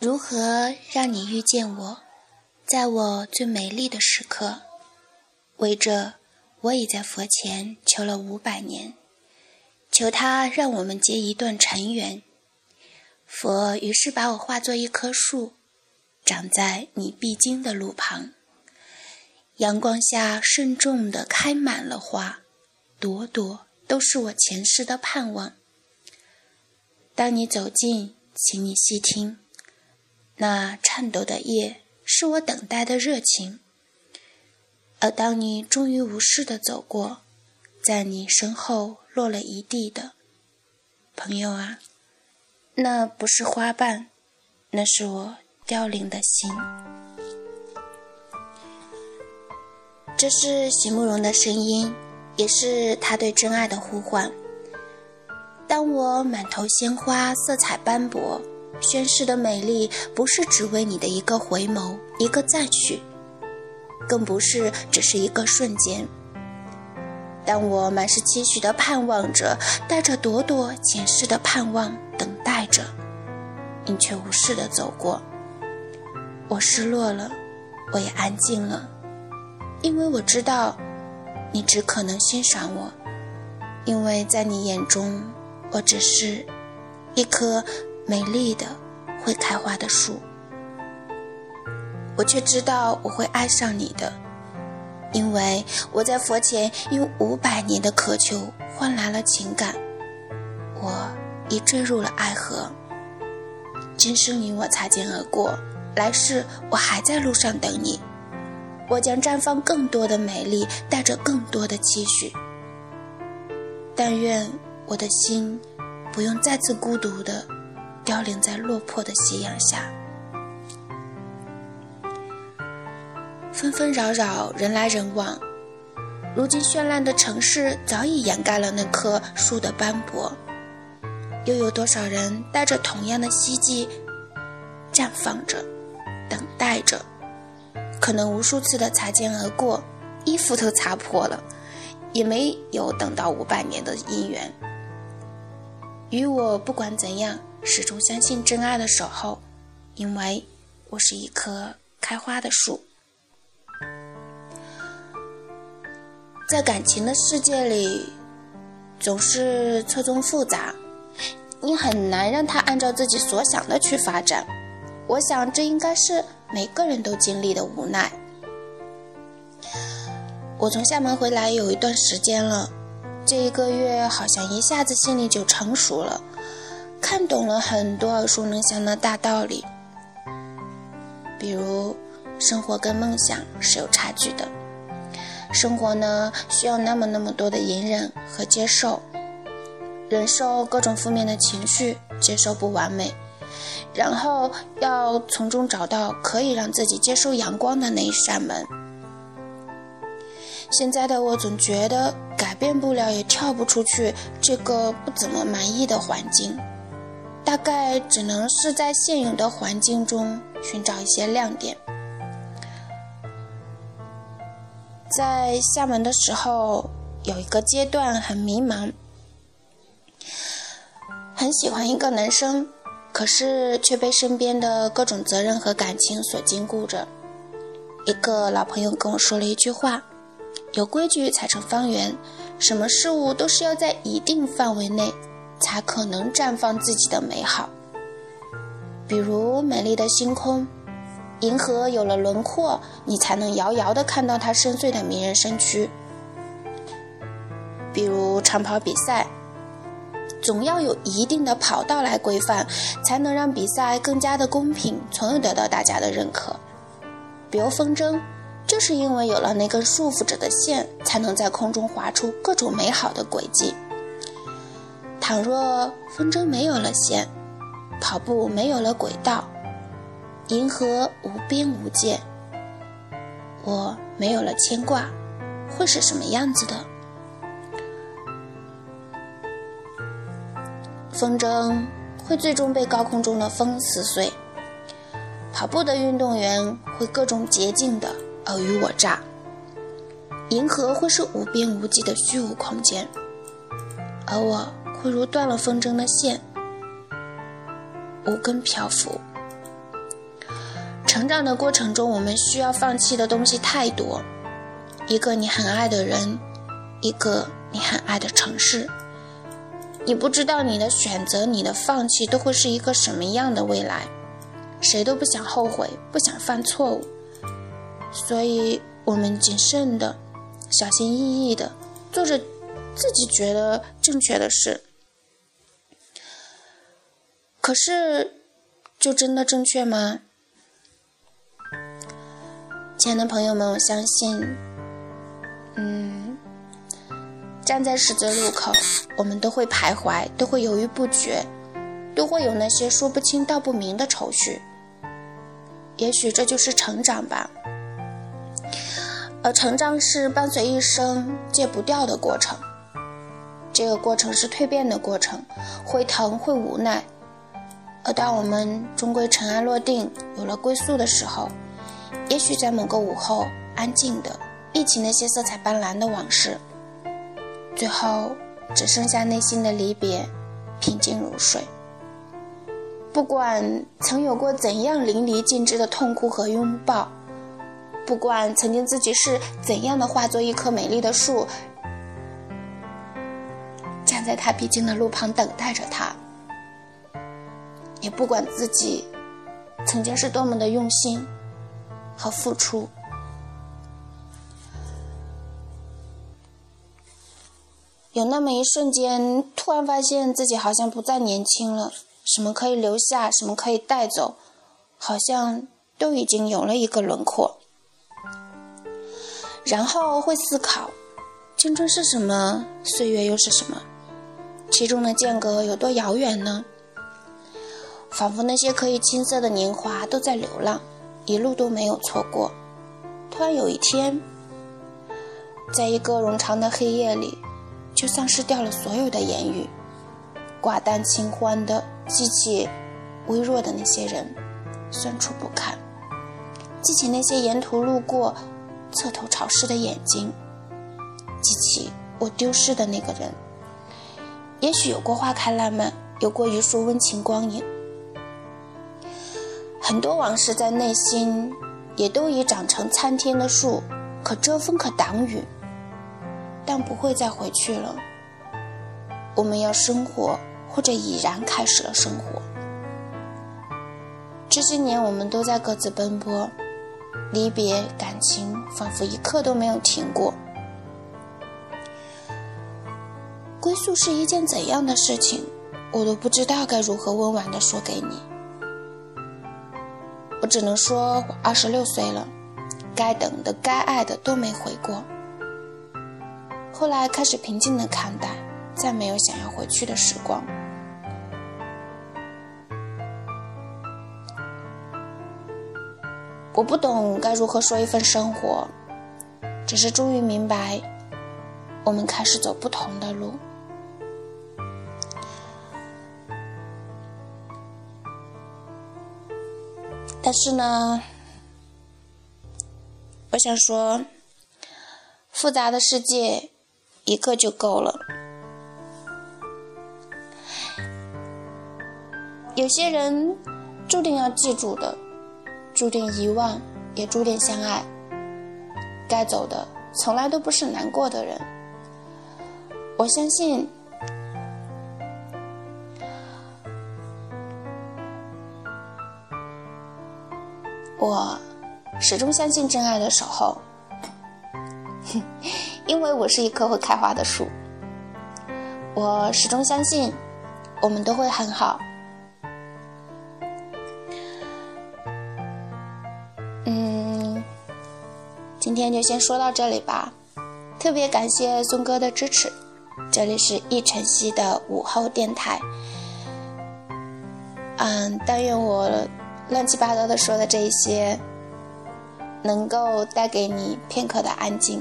如何让你遇见我，在我最美丽的时刻？为这，我已在佛前求了五百年，求他让我们结一段尘缘。佛于是把我化作一棵树，长在你必经的路旁。阳光下慎重地开满了花，朵朵都是我前世的盼望。当你走近，请你细听。那颤抖的夜，是我等待的热情。而当你终于无视的走过，在你身后落了一地的，朋友啊，那不是花瓣，那是我凋零的心。这是席慕容的声音，也是他对真爱的呼唤。当我满头鲜花，色彩斑驳。宣誓的美丽，不是只为你的一个回眸、一个赞许，更不是只是一个瞬间。当我满是期许的盼望着，带着朵朵前世的盼望等待着，你却无视的走过。我失落了，我也安静了，因为我知道，你只可能欣赏我，因为在你眼中，我只是一颗。美丽的会开花的树，我却知道我会爱上你的，因为我在佛前用五百年的渴求换来了情感，我已坠入了爱河。今生你我擦肩而过，来世我还在路上等你，我将绽放更多的美丽，带着更多的期许。但愿我的心不用再次孤独的。凋零在落魄的夕阳下，纷纷扰扰，人来人往。如今绚烂的城市早已掩盖了那棵树的斑驳，又有多少人带着同样的希冀，绽放着，等待着？可能无数次的擦肩而过，衣服都擦破了，也没有等到五百年的姻缘。与我不管怎样。始终相信真爱的守候，因为我是一棵开花的树。在感情的世界里，总是错综复杂，你很难让他按照自己所想的去发展。我想，这应该是每个人都经历的无奈。我从厦门回来有一段时间了，这一个月好像一下子心里就成熟了。看懂了很多耳熟能详的大道理，比如生活跟梦想是有差距的。生活呢，需要那么那么多的隐忍和接受，忍受各种负面的情绪，接受不完美，然后要从中找到可以让自己接受阳光的那一扇门。现在的我总觉得改变不了，也跳不出去这个不怎么满意的环境。大概只能是在现有的环境中寻找一些亮点。在厦门的时候，有一个阶段很迷茫，很喜欢一个男生，可是却被身边的各种责任和感情所禁锢着。一个老朋友跟我说了一句话：“有规矩才成方圆，什么事物都是要在一定范围内。”才可能绽放自己的美好。比如美丽的星空，银河有了轮廓，你才能遥遥的看到它深邃的迷人身躯。比如长跑比赛，总要有一定的跑道来规范，才能让比赛更加的公平，从而得到大家的认可。比如风筝，是因为有了那根束缚着的线，才能在空中划出各种美好的轨迹。倘若风筝没有了线，跑步没有了轨道，银河无边无界，我没有了牵挂，会是什么样子的？风筝会最终被高空中的风撕碎，跑步的运动员会各种捷径的尔虞我诈，银河会是无边无际的虚无空间，而我。会如断了风筝的线，无根漂浮，成长的过程中，我们需要放弃的东西太多。一个你很爱的人，一个你很爱的城市，你不知道你的选择、你的放弃都会是一个什么样的未来。谁都不想后悔，不想犯错误，所以我们谨慎的、小心翼翼的做着自己觉得正确的事。可是，就真的正确吗？亲爱的朋友们，我相信，嗯，站在十字路口，我们都会徘徊，都会犹豫不决，都会有那些说不清道不明的愁绪。也许这就是成长吧，而成长是伴随一生戒不掉的过程。这个过程是蜕变的过程，会疼，会无奈。而当我们终归尘埃落定，有了归宿的时候，也许在某个午后，安静的忆起那些色彩斑斓的往事，最后只剩下内心的离别，平静如水。不管曾有过怎样淋漓尽致的痛哭和拥抱，不管曾经自己是怎样的化作一棵美丽的树，站在他必经的路旁等待着他，也不管自己曾经是多么的用心。和付出，有那么一瞬间，突然发现自己好像不再年轻了。什么可以留下，什么可以带走，好像都已经有了一个轮廓。然后会思考，青春是什么，岁月又是什么，其中的间隔有多遥远呢？仿佛那些可以青涩的年华都在流浪。一路都没有错过，突然有一天，在一个冗长的黑夜里，就丧失掉了所有的言语，寡淡清欢的记起微弱的那些人，酸楚不堪；记起那些沿途路过、侧头潮湿的眼睛，记起我丢失的那个人。也许有过花开烂漫，有过一束温情光影。很多往事在内心，也都已长成参天的树，可遮风，可挡雨，但不会再回去了。我们要生活，或者已然开始了生活。这些年，我们都在各自奔波，离别、感情，仿佛一刻都没有停过。归宿是一件怎样的事情，我都不知道该如何温婉地说给你。我只能说，我二十六岁了，该等的、该爱的都没回过。后来开始平静的看待，再没有想要回去的时光。我不懂该如何说一份生活，只是终于明白，我们开始走不同的路。但是呢，我想说，复杂的世界一个就够了。有些人注定要记住的，注定遗忘，也注定相爱。该走的从来都不是难过的人。我相信。我始终相信真爱的守候，因为我是一棵会开花的树。我始终相信，我们都会很好。今天就先说到这里吧。特别感谢松哥的支持。这里是易晨曦的午后电台。嗯，但愿我。乱七八糟的说的这一些，能够带给你片刻的安静。